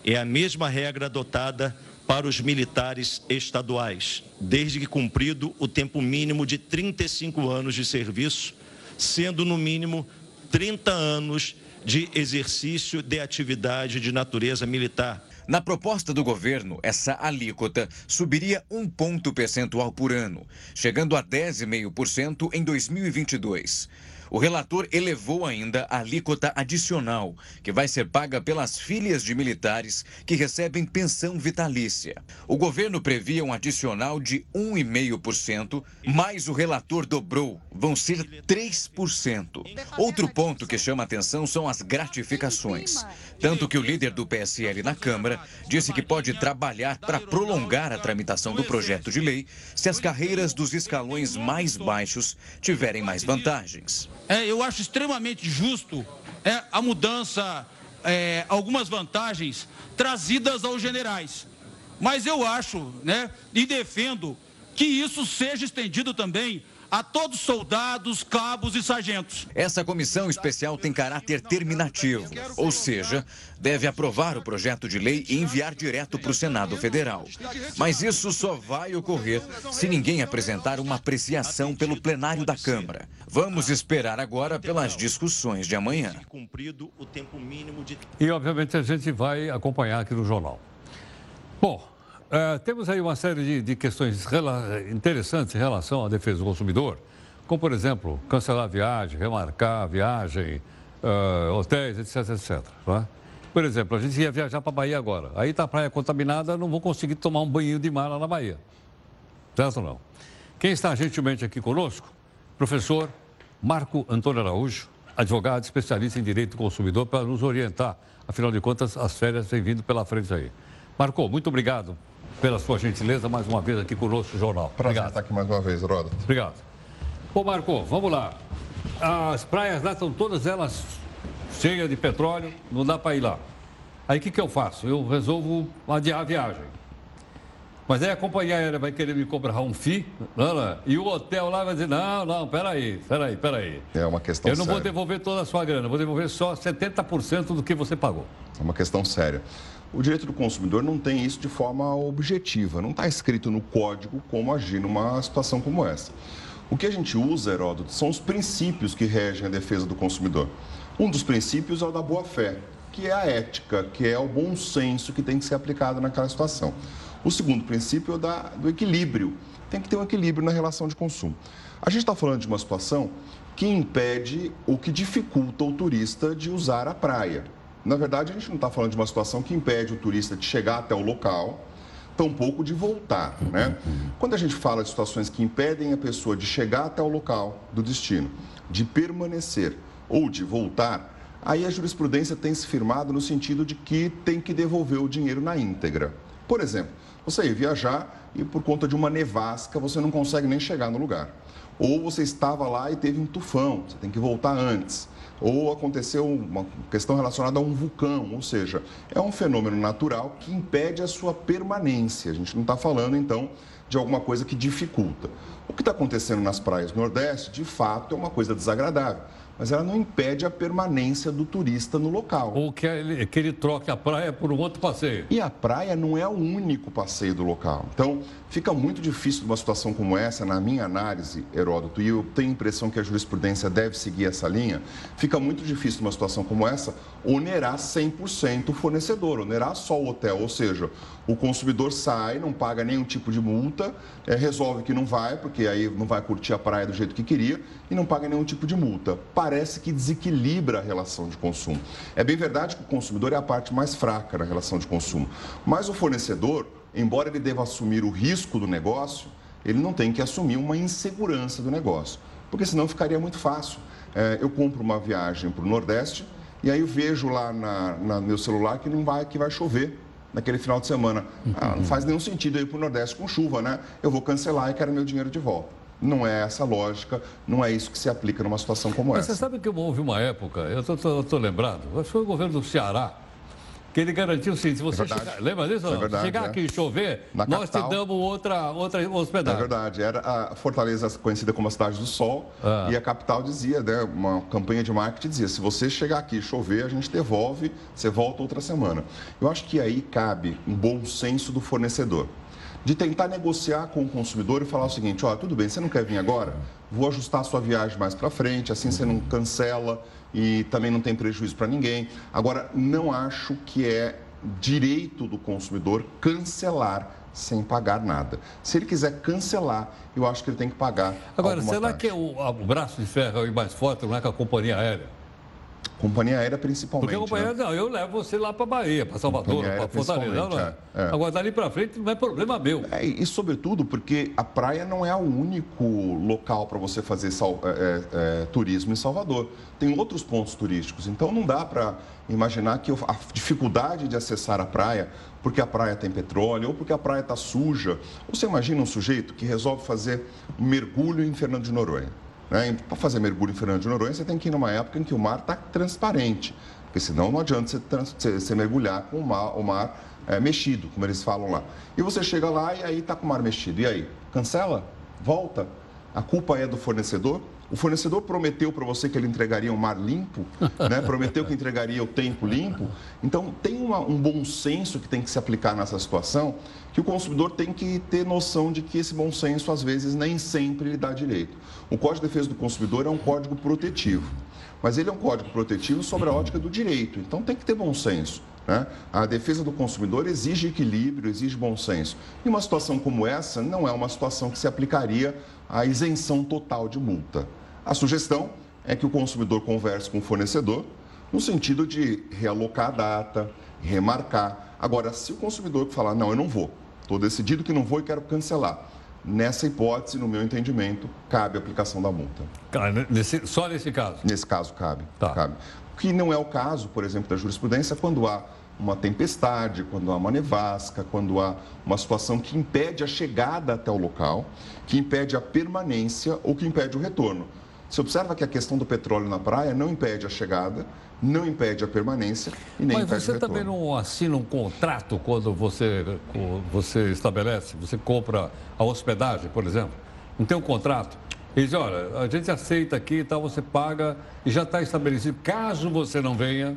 É a mesma regra adotada para os militares estaduais, desde que cumprido o tempo mínimo de 35 anos de serviço, sendo no mínimo 30 anos de exercício de atividade de natureza militar. Na proposta do governo, essa alíquota subiria um ponto percentual por ano, chegando a 10,5% em 2022. O relator elevou ainda a alíquota adicional, que vai ser paga pelas filhas de militares que recebem pensão vitalícia. O governo previa um adicional de 1,5%, mas o relator dobrou, vão ser 3%. Outro ponto que chama atenção são as gratificações. Tanto que o líder do PSL na Câmara disse que pode trabalhar para prolongar a tramitação do projeto de lei se as carreiras dos escalões mais baixos tiverem mais vantagens é, eu acho extremamente justo é, a mudança, é, algumas vantagens trazidas aos generais. Mas eu acho, né, e defendo que isso seja estendido também a todos soldados, cabos e sargentos. Essa comissão especial tem caráter terminativo, ou seja, deve aprovar o projeto de lei e enviar direto para o Senado Federal. Mas isso só vai ocorrer se ninguém apresentar uma apreciação pelo plenário da Câmara. Vamos esperar agora pelas discussões de amanhã. E, obviamente, a gente vai acompanhar aqui no jornal. Bom, Uh, temos aí uma série de, de, questões interessantes em relação à defesa do consumidor, como, por exemplo, cancelar a viagem, remarcar a viagem, uh, hotéis, etc, etc. É? Por exemplo, a gente ia viajar para a Bahia agora. Aí está a praia contaminada, não vou conseguir tomar um banho de mar lá na Bahia. Certo ou não? Quem está gentilmente aqui conosco? Professor Marco Antônio Araújo, advogado especialista em direito do consumidor, para nos orientar. Afinal de contas, as férias vêm vindo pela frente aí. Marco, muito obrigado pela sua gentileza mais uma vez aqui conosco no jornal. Prazer Obrigado. estar aqui mais uma vez, Roda. Obrigado. Ô, Marco, vamos lá. As praias lá estão todas elas cheias de petróleo, não dá para ir lá. Aí o que, que eu faço? Eu resolvo adiar a viagem. Mas aí a companhia aérea vai querer me cobrar um FII, não, não, e o hotel lá vai dizer, não, não, peraí, peraí, peraí. É uma questão Eu não séria. vou devolver toda a sua grana, vou devolver só 70% do que você pagou. É uma questão séria. O direito do consumidor não tem isso de forma objetiva, não está escrito no código como agir numa situação como essa. O que a gente usa, Heródoto, são os princípios que regem a defesa do consumidor. Um dos princípios é o da boa-fé, que é a ética, que é o bom senso que tem que ser aplicado naquela situação. O segundo princípio é da, do equilíbrio. Tem que ter um equilíbrio na relação de consumo. A gente está falando de uma situação que impede ou que dificulta o turista de usar a praia. Na verdade, a gente não está falando de uma situação que impede o turista de chegar até o local, tampouco de voltar, né? Quando a gente fala de situações que impedem a pessoa de chegar até o local do destino, de permanecer ou de voltar, aí a jurisprudência tem se firmado no sentido de que tem que devolver o dinheiro na íntegra. Por exemplo, você ir viajar e por conta de uma nevasca você não consegue nem chegar no lugar. Ou você estava lá e teve um tufão, você tem que voltar antes ou aconteceu uma questão relacionada a um vulcão, ou seja, é um fenômeno natural que impede a sua permanência. A gente não está falando, então, de alguma coisa que dificulta. O que está acontecendo nas praias do Nordeste, de fato, é uma coisa desagradável, mas ela não impede a permanência do turista no local. Ou que ele, que ele troque a praia por um outro passeio. E a praia não é o único passeio do local. Então, fica muito difícil numa situação como essa, na minha análise, Heródoto, e eu tenho a impressão que a jurisprudência deve seguir essa linha, fica muito difícil numa situação como essa onerar 100% o fornecedor, onerar só o hotel, ou seja, o consumidor sai, não paga nenhum tipo de multa, é, resolve que não vai, porque aí não vai curtir a praia do jeito que queria, e não paga nenhum tipo de multa. Parece que desequilibra a relação de consumo. É bem verdade que o consumidor é a parte mais fraca na relação de consumo, mas o fornecedor, embora ele deva assumir o risco do negócio, ele não tem que assumir uma insegurança do negócio, porque senão ficaria muito fácil. É, eu compro uma viagem para o Nordeste e aí eu vejo lá na, na meu celular que não vai, que vai chover naquele final de semana. Ah, não faz nenhum sentido ir para o Nordeste com chuva, né? Eu vou cancelar e quero meu dinheiro de volta. Não é essa lógica, não é isso que se aplica numa situação como Mas essa. você sabe que houve uma época, eu estou lembrado, acho que foi o governo do Ceará, que ele garantiu seguinte, se você É verdade. chegar, lembra disso? É verdade, chegar é. aqui e chover, Na nós capital. te damos outra, outra É hospedagem. verdade, era a Fortaleza conhecida como a cidade do sol Ah. e a capital dizia, né, uma campanha de marketing dizia, se você chegar aqui e chover, a gente devolve, você volta outra semana. Eu acho que aí cabe um bom senso do fornecedor, de tentar negociar com o consumidor e falar o seguinte, ó, tudo bem, você não quer vir agora? Vou ajustar a sua viagem mais para frente, assim você não cancela e também não tem prejuízo para ninguém. Agora, não acho que é direito do consumidor cancelar sem pagar nada. Se ele quiser cancelar, eu acho que ele tem que pagar. Agora, será taxa. que o, a- o braço de ferro é o mais forte não é com a companhia aérea? Companhia aérea principalmente. Porque a companhia né? aérea, não, eu levo você lá para Bahia, para Salvador, para Fortaleza. Não, é. é, é. Agora, dali para frente não é problema meu. É, e sobretudo porque a praia não é o único local para você fazer sal- é, é, é, turismo em Salvador. Tem outros pontos turísticos. Então não dá para imaginar que a dificuldade de acessar a praia porque a praia tem petróleo ou porque a praia está suja. Você imagina um sujeito que resolve fazer um mergulho em Fernando de Noronha. Né? Para fazer mergulho em Fernando de Noronha, você tem que ir numa época em que o mar está transparente. Porque senão não adianta você, você mergulhar com o mar, o mar é, mexido, como eles falam lá. E você chega lá e aí está com o mar mexido. E aí? Cancela? Volta? A culpa é do fornecedor? O fornecedor prometeu para você que ele entregaria um mar limpo, né? [LAUGHS] prometeu que entregaria o tempo limpo. Então, tem uma- um bom senso que tem que se aplicar nessa situação, que o consumidor tem que ter noção de que esse bom senso, às vezes, nem sempre lhe dá direito. O Código de Defesa do Consumidor é um código protetivo, mas ele é um código protetivo sobre a ótica do direito, então tem que ter bom senso. né? A defesa do consumidor exige equilíbrio, exige bom senso. E uma situação como essa não é uma situação que se aplicaria à isenção total de multa. A sugestão é que o consumidor converse com o fornecedor no sentido de realocar a data, remarcar. Agora, se o consumidor falar, não, eu não vou, estou decidido que não vou e quero cancelar, nessa hipótese, no meu entendimento, cabe a aplicação da multa. Nesse- só nesse caso. Nesse caso, cabe. cabe. O que não é o caso, por exemplo, da jurisprudência, quando há uma tempestade, quando há uma nevasca, quando há uma situação que impede a chegada até o local, que impede a permanência ou que impede o retorno. Você observa que a questão do petróleo na praia não impede a chegada, não impede a permanência e nem Mas impede você o retorno. também não assina um contrato quando você, você estabelece, você compra a hospedagem, por exemplo? Não tem um contrato? Ele diz, olha, a gente aceita aqui e tal, você paga e já está estabelecido. Caso você não venha,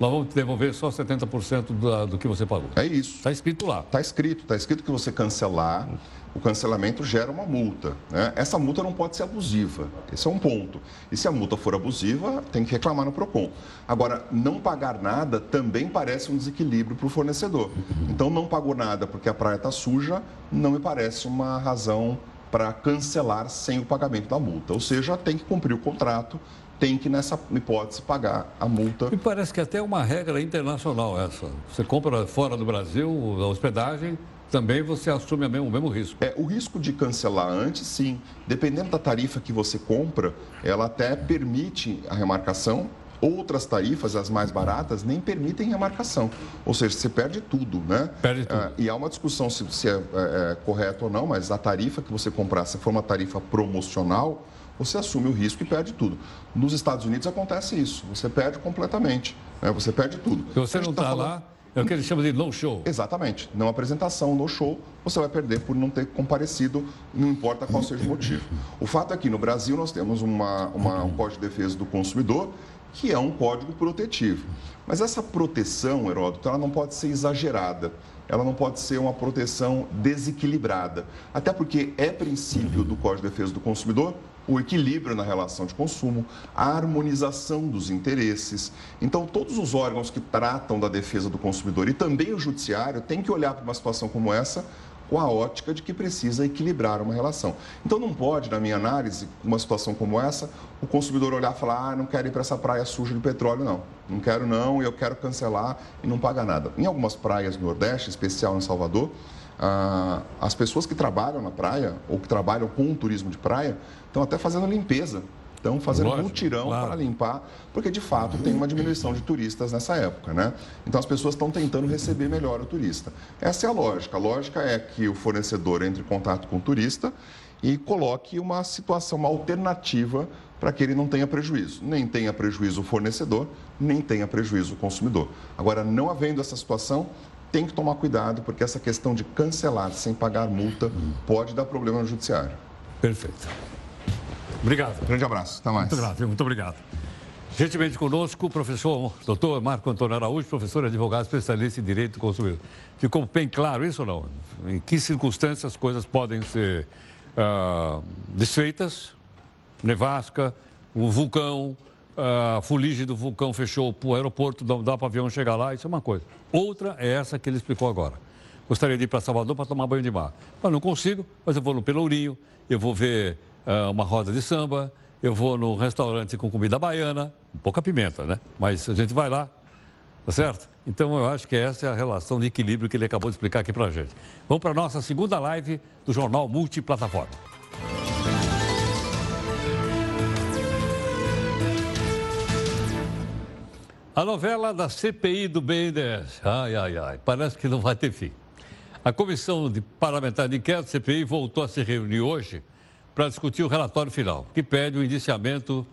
nós vamos te devolver só 70% da, do que você pagou. É isso. Está escrito lá. Está escrito, está escrito que você cancelar, o cancelamento gera uma multa. né? Essa multa não pode ser abusiva. Esse é um ponto. E se a multa for abusiva, tem que reclamar no PROCON. Agora, não pagar nada também parece um desequilíbrio para o fornecedor. Então, não pagou nada porque a praia está suja, não me parece uma razão para cancelar sem o pagamento da multa. Ou seja, tem que cumprir o contrato, tem que, nessa hipótese, pagar a multa. Me parece que até é uma regra internacional essa. Você compra fora do Brasil a hospedagem, também você assume o mesmo, o mesmo risco. É, o risco de cancelar antes, sim. Dependendo da tarifa que você compra, ela até permite a remarcação. Outras tarifas, as mais baratas, nem permitem remarcação. Ou seja, você perde tudo, né? Perde tudo. Ah, e há uma discussão se, se é, é, é correto ou não, mas a tarifa que você comprar, se for uma tarifa promocional, você assume o risco e perde tudo. Nos Estados Unidos acontece isso. Você perde completamente. Né? Você perde tudo. Se você gente não tá está falando- lá, É o que eles chamam de no-show. Exatamente. Não apresentação, no-show, você vai perder por não ter comparecido, não importa qual seja o motivo. O fato é que no Brasil nós temos uma, uma, um Código de Defesa do Consumidor que é um código protetivo. Mas essa proteção, Heródoto, ela não pode ser exagerada. Ela não pode ser uma proteção desequilibrada. Até porque é princípio do Código de Defesa do Consumidor o equilíbrio na relação de consumo, a harmonização dos interesses. Então, todos os órgãos que tratam da defesa do consumidor e também o judiciário têm que olhar para uma situação como essa com a ótica de que precisa equilibrar uma relação. Então não pode, na minha análise, uma situação como essa, o consumidor olhar e falar, ah, não quero ir para essa praia suja de petróleo, não. Não quero não, eu quero cancelar e não pagar nada. Em algumas praias do Nordeste, especial em Salvador, ah, as pessoas que trabalham na praia ou que trabalham com o turismo de praia estão até fazendo limpeza Estão fazendo Lógico, um mutirão claro. para limpar, porque de fato tem uma diminuição de turistas nessa época, né? Então as pessoas estão tentando receber melhor o turista. Essa é a lógica. A lógica é que o fornecedor entre em contato com o turista e coloque uma situação, uma alternativa para que ele não tenha prejuízo. Nem tenha prejuízo o fornecedor, nem tenha prejuízo o consumidor. Agora, não havendo essa situação, tem que tomar cuidado, porque essa questão de cancelar sem pagar multa pode dar problema no judiciário. Perfeito. Obrigado. Grande abraço. Até mais. Muito obrigado. Muito obrigado. Gentilmente conosco, o professor doutor Marco Antônio Araújo, professor advogado especialista em direito do consumidor. Ficou bem claro isso ou não? Em que circunstâncias as coisas podem ser uh, desfeitas? Nevasca, o vulcão, a fuligem do vulcão fechou o aeroporto, não dá para o avião chegar lá, isso é uma coisa. Outra é essa que ele explicou agora. Gostaria de ir para Salvador para tomar banho de mar. Mas não consigo, mas eu vou no Pelourinho, eu vou ver uh, uma roda de samba, eu vou num restaurante com comida baiana, pouca pimenta, né? Mas a gente vai lá, tá certo? Então eu acho que essa é a relação de equilíbrio que ele acabou de explicar aqui pra gente. Vamos para a nossa segunda live do Jornal Multiplataforma. A novela da CPI do BNDES. Ai, ai, ai, parece que não vai ter fim. A Comissão de Parlamentar de Inquérito, CPI, voltou a se reunir hoje para discutir o relatório final, que pede o indiciamento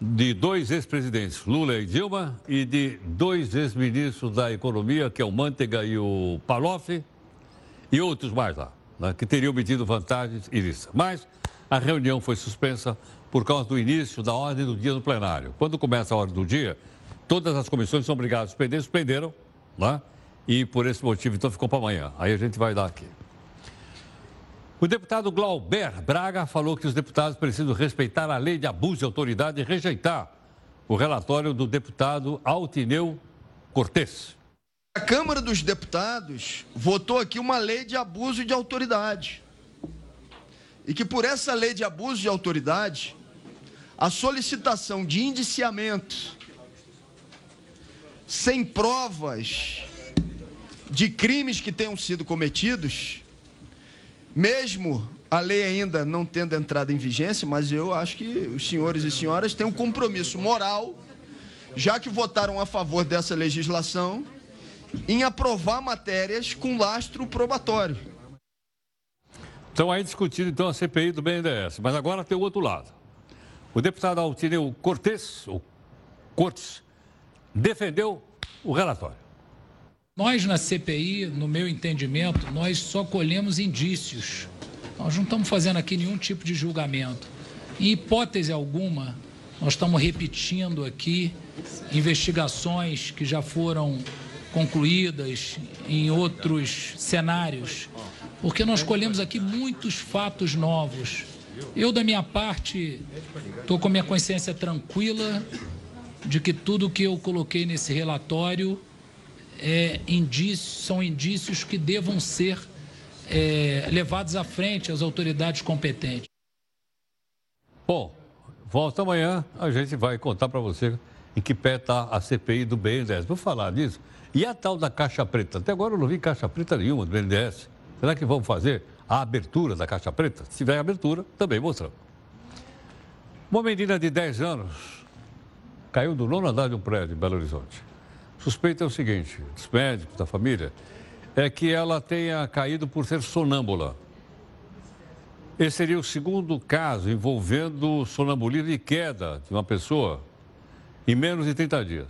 de dois ex-presidentes, Lula e Dilma, e de dois ex-ministros da Economia, que é o Mantega e o Paloff, e outros mais lá, né, que teriam medido vantagens ilícitas. Mas a reunião foi suspensa por causa do início da ordem do dia no plenário. Quando começa a ordem do dia, todas as comissões são obrigadas a suspender, suspenderam, né? e por esse motivo, então, ficou para amanhã. Aí a gente vai dar aqui. O deputado Glauber Braga falou que os deputados precisam respeitar a lei de abuso de autoridade e rejeitar o relatório do deputado Altineu Cortes. A Câmara dos Deputados votou aqui uma lei de abuso de autoridade. E que por essa lei de abuso de autoridade, a solicitação de indiciamento sem provas de crimes que tenham sido cometidos mesmo a lei ainda não tendo entrado em vigência, mas eu acho que os senhores e senhoras têm um compromisso moral, já que votaram a favor dessa legislação, em aprovar matérias com lastro probatório. Então aí discutindo então a CPI do BNDES, mas agora tem o outro lado. O deputado Altineu Cortes, o Cortes, defendeu o relatório. Nós na CPI, no meu entendimento, nós só colhemos indícios. Nós não estamos fazendo aqui nenhum tipo de julgamento. Em hipótese alguma, nós estamos repetindo aqui investigações que já foram concluídas em outros cenários, porque nós colhemos aqui muitos fatos novos. Eu, da minha parte, estou com minha consciência tranquila de que tudo que eu coloquei nesse relatório é, indícios, são indícios que devam ser é, levados à frente às autoridades competentes. Bom, volta amanhã, a gente vai contar para você em que pé está a CPI do BNDES. Vou falar disso. E a tal da caixa preta? Até agora eu não vi caixa preta nenhuma do BNDES. Será que vão fazer a abertura da caixa preta? Se tiver abertura, também mostramos. Uma menina de 10 anos caiu do nono andar de um prédio em Belo Horizonte. Suspeita é o seguinte, os médicos da família, é que ela tenha caído por ser sonâmbula. Esse seria o segundo caso envolvendo sonambulismo e queda de uma pessoa em menos de 30 dias.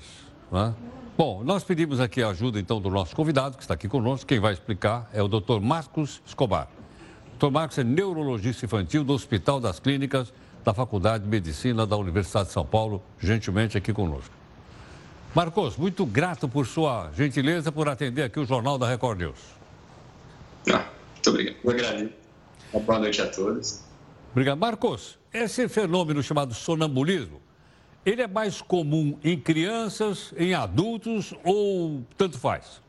Né? Bom, nós pedimos aqui a ajuda então do nosso convidado, que está aqui conosco. Quem vai explicar é o Dr. Marcos Escobar. Dr. Marcos é neurologista infantil do Hospital das Clínicas da Faculdade de Medicina da Universidade de São Paulo, gentilmente aqui conosco. Marcos, muito grato por sua gentileza por atender aqui o Jornal da Record News. Ah, muito obrigado. Agradeço. Boa noite a todos. Obrigado. Marcos, esse fenômeno chamado sonambulismo, ele é mais comum em crianças, em adultos ou tanto faz?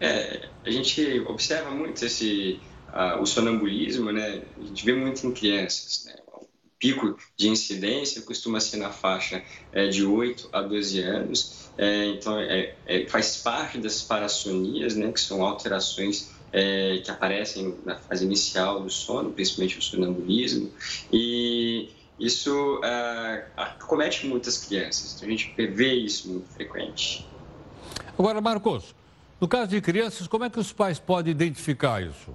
É, a gente observa muito esse uh, o sonambulismo, né? A gente vê muito em crianças, né? O pico de incidência costuma ser na faixa é, de 8 a 12 anos, é, então é, é, faz parte das parassonias, né? Que são alterações é, que aparecem na fase inicial do sono, principalmente o sonambulismo, e isso uh, acomete muitas crianças, então a gente vê isso muito frequente. Agora, Marcos, no caso de crianças, como é que os pais podem identificar isso?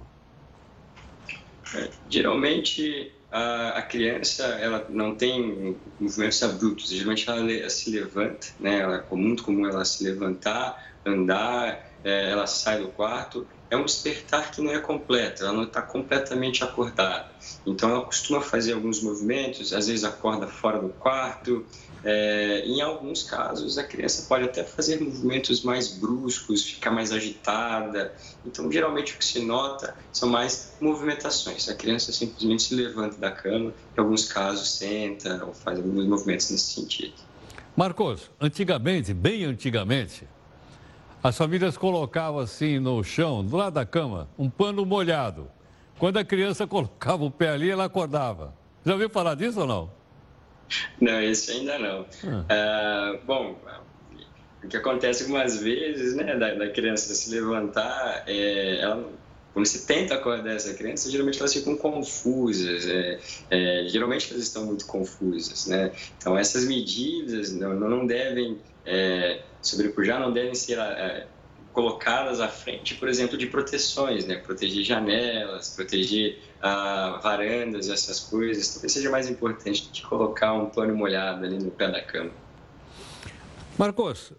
É, geralmente, a, a, criança ela não tem movimentos abruptos, geralmente ela se levanta, né? ela, é muito comum ela se levantar, andar, é, ela sai do quarto é um despertar que não é completo, ela não está completamente acordada. Então, ela costuma fazer alguns movimentos, às vezes acorda fora do quarto. É, em alguns casos, a criança pode até fazer movimentos mais bruscos, ficar mais agitada. Então, geralmente, o que se nota são mais movimentações. A criança simplesmente se levanta da cama, em alguns casos, senta ou faz alguns movimentos nesse sentido. Marcos, antigamente, bem antigamente, as famílias colocavam assim no chão, do lado da cama, um pano molhado. Quando a criança colocava o pé ali, ela acordava. Já ouviu falar disso ou não? Não, isso ainda não. Ah. Uh, bom, o que acontece algumas vezes, né, da, da criança se levantar, é, ela, quando se tenta acordar essa criança, geralmente elas ficam confusas, é, é, geralmente elas estão muito confusas, né? Então essas medidas não, não devem é, sobrepujar não devem ser é, colocadas à frente, por exemplo, de proteções, né? Proteger janelas, proteger ah, varandas, essas coisas. Talvez seja mais importante do que colocar um pano molhado ali no pé da cama. Marcos,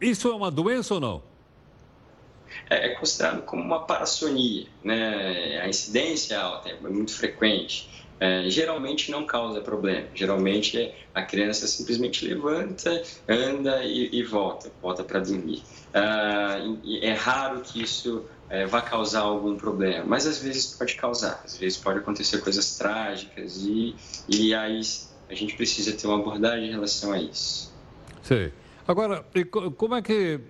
isso é uma doença ou não? É, é considerado como uma parassonia, né? A incidência é alta, é muito frequente é, geralmente não causa problema. Geralmente a criança simplesmente levanta, anda e, e volta, volta para dormir. Ah, é raro que isso é, vá causar algum problema, mas às vezes pode causar, às vezes pode acontecer coisas trágicas e, e aí a gente precisa ter uma abordagem em relação a isso. Sei. Agora, como é que.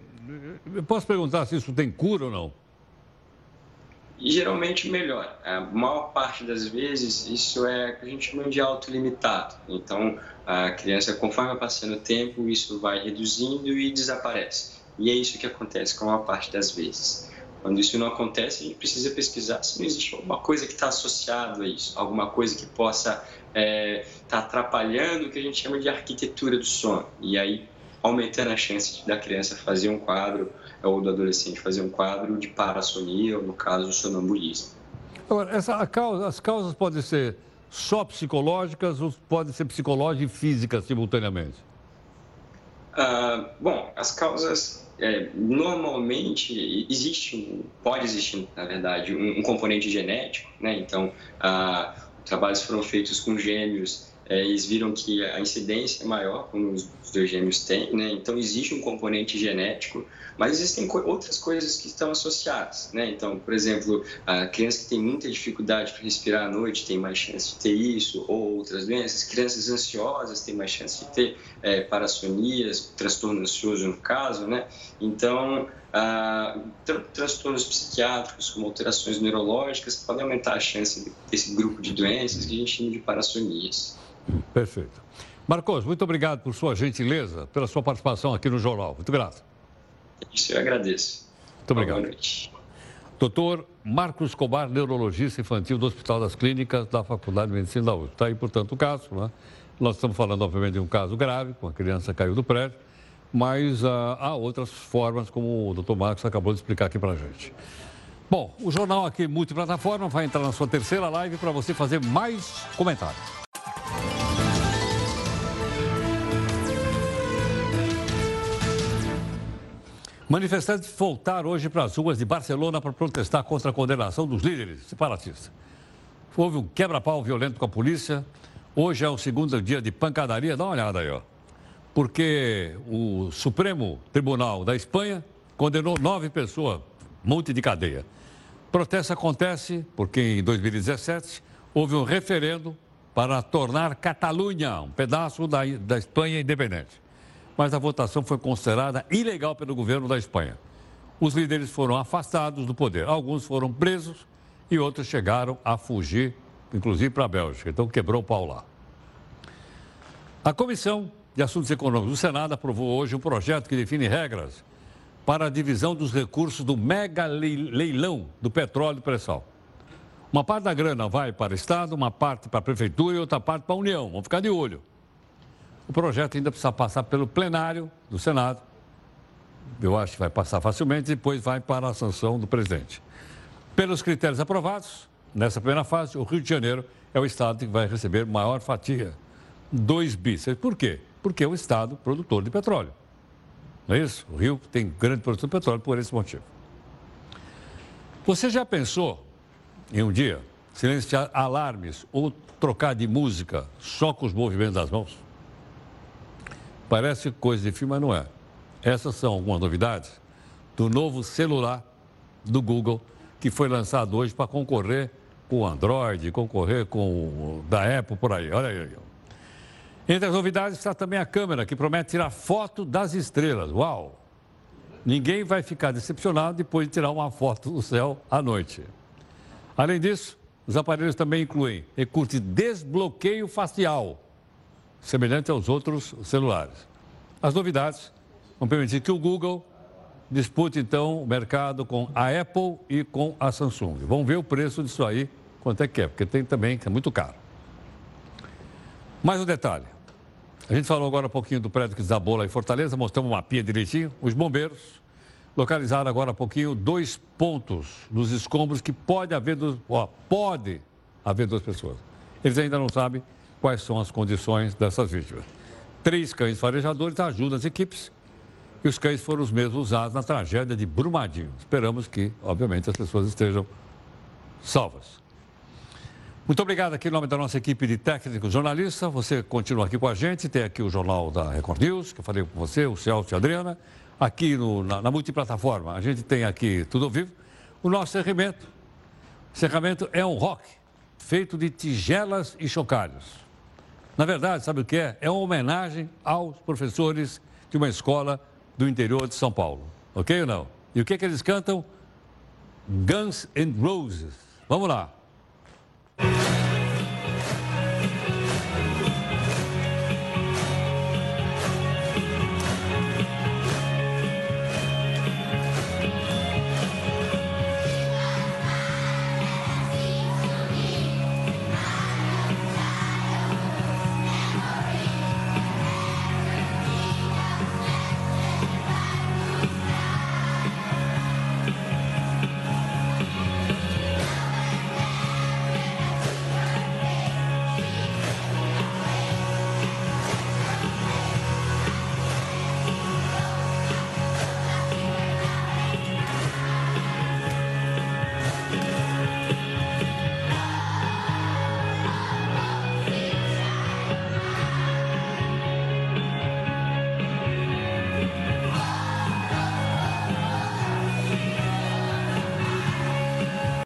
Eu posso perguntar se isso tem cura ou não? E geralmente melhora. A maior parte das vezes isso é o que a gente chama de autolimitado. Então, a criança, conforme passando o tempo, isso vai reduzindo e desaparece. E é isso que acontece com a maior parte das vezes. Quando isso não acontece, a gente precisa pesquisar se não existe alguma coisa que está associada a isso, alguma coisa que possa estar é, tá atrapalhando o que a gente chama de arquitetura do sono. E aí, aumentando a chance da criança fazer um quadro ou do adolescente fazer um quadro de parassonia, ou no caso, sonambulismo. Agora, essa, causa, as causas podem ser só psicológicas ou podem ser psicológicas e físicas simultaneamente? Ah, bom, as causas é, normalmente existe, pode existir, na verdade, um, um componente genético, né? Então, ah, trabalhos foram feitos com gêmeos é, eles viram que a incidência é maior quando os dois gêmeos têm, né? Então existe um componente genético, mas existem co outras coisas que estão associadas, né? Então, por exemplo, a criança que tem muita dificuldade para respirar à noite tem mais chance de ter isso, ou outras doenças. Crianças ansiosas têm mais chance de ter é, parassonias, transtorno ansioso no caso, né? Então, ah, transtornos psiquiátricos, como alterações neurológicas, podem aumentar a chance desse grupo de doenças que a gente chama de parassonias. Perfeito. Marcos, muito obrigado por sua gentileza, pela sua participação aqui no Jornal. Muito grato. Isso eu agradeço. Muito obrigado. Boa noite. Doutor Marcos Cobar, neurologista infantil do Hospital das Clínicas da Faculdade de Medicina da USP. Está aí, portanto, o caso. Né? Nós estamos falando, obviamente, de um caso grave, uma criança caiu do prédio, mas uh, há outras formas, como o doutor Marcos acabou de explicar aqui para a gente. Bom, o jornal aqui multiplataforma vai entrar na sua terceira live para você fazer mais comentários. Manifestantes voltaram hoje para as ruas de Barcelona para protestar contra a condenação dos líderes separatistas. Houve um quebra-pau violento com a polícia. Hoje é o segundo dia de pancadaria. Dá uma olhada aí, ó. Porque o Supremo Tribunal da Espanha condenou nove pessoas, monte de cadeia. Protesto acontece porque em 2017 houve um referendo para tornar Catalunha um pedaço da, da Espanha independente. Mas a votação foi considerada ilegal pelo governo da Espanha. Os líderes foram afastados do poder. Alguns foram presos e outros chegaram a fugir, inclusive para a Bélgica. Então quebrou o pau lá. A Comissão de Assuntos Econômicos do Senado aprovou hoje um projeto que define regras para a divisão dos recursos do mega leilão do petróleo e pré-sal. Uma parte da grana vai para o Estado, uma parte para a Prefeitura e outra parte para a União. Vamos ficar de olho. O projeto ainda precisa passar pelo plenário do Senado. Eu acho que vai passar facilmente, depois vai para a sanção do presidente. Pelos critérios aprovados, nessa primeira fase, o Rio de Janeiro é o estado que vai receber maior fatia, 2 bis. Por quê? Porque é o estado produtor de petróleo. Não é isso? O Rio tem grande produção de petróleo por esse motivo. Você já pensou em um dia, silenciar alarmes ou trocar de música só com os movimentos das mãos? Parece coisa de filme, mas não é. Essas são algumas novidades do novo celular do Google, que foi lançado hoje para concorrer com o Android, concorrer com o da Apple, por aí. Olha aí. Entre as novidades está também a câmera, que promete tirar foto das estrelas. Uau! Ninguém vai ficar decepcionado depois de tirar uma foto do céu à noite. Além disso, os aparelhos também incluem recurso de desbloqueio facial, semelhante aos outros celulares. As novidades vão permitir que o Google dispute então o mercado com a Apple e com a Samsung. Vamos ver o preço disso aí, quanto é que é, porque tem também que é muito caro. Mais um detalhe. A gente falou agora um pouquinho do prédio que desabou lá em Fortaleza, mostramos uma mapinha direitinho. Os bombeiros localizaram agora há pouquinho dois pontos nos escombros que pode haver, ó, pode haver duas pessoas. Eles ainda não sabem quais são as condições dessas vítimas. Três cães farejadores ajudam as equipes e os cães foram os mesmos usados na tragédia de Brumadinho. Esperamos que, obviamente, as pessoas estejam salvas. Muito obrigado aqui em nome da nossa equipe de técnicos jornalistas. Você continua aqui com a gente. Tem aqui o jornal da Record News, que eu falei com você, o Celso e a Adriana aqui no, na, na, multiplataforma. A gente tem aqui tudo ao vivo. O nosso cerramento. O é um rock feito de tigelas e chocalhos. Na verdade, sabe o que é? É uma homenagem aos professores de uma escola do interior de São Paulo. Ok ou não? E o que, é que eles cantam? Guns and Roses. Vamos lá.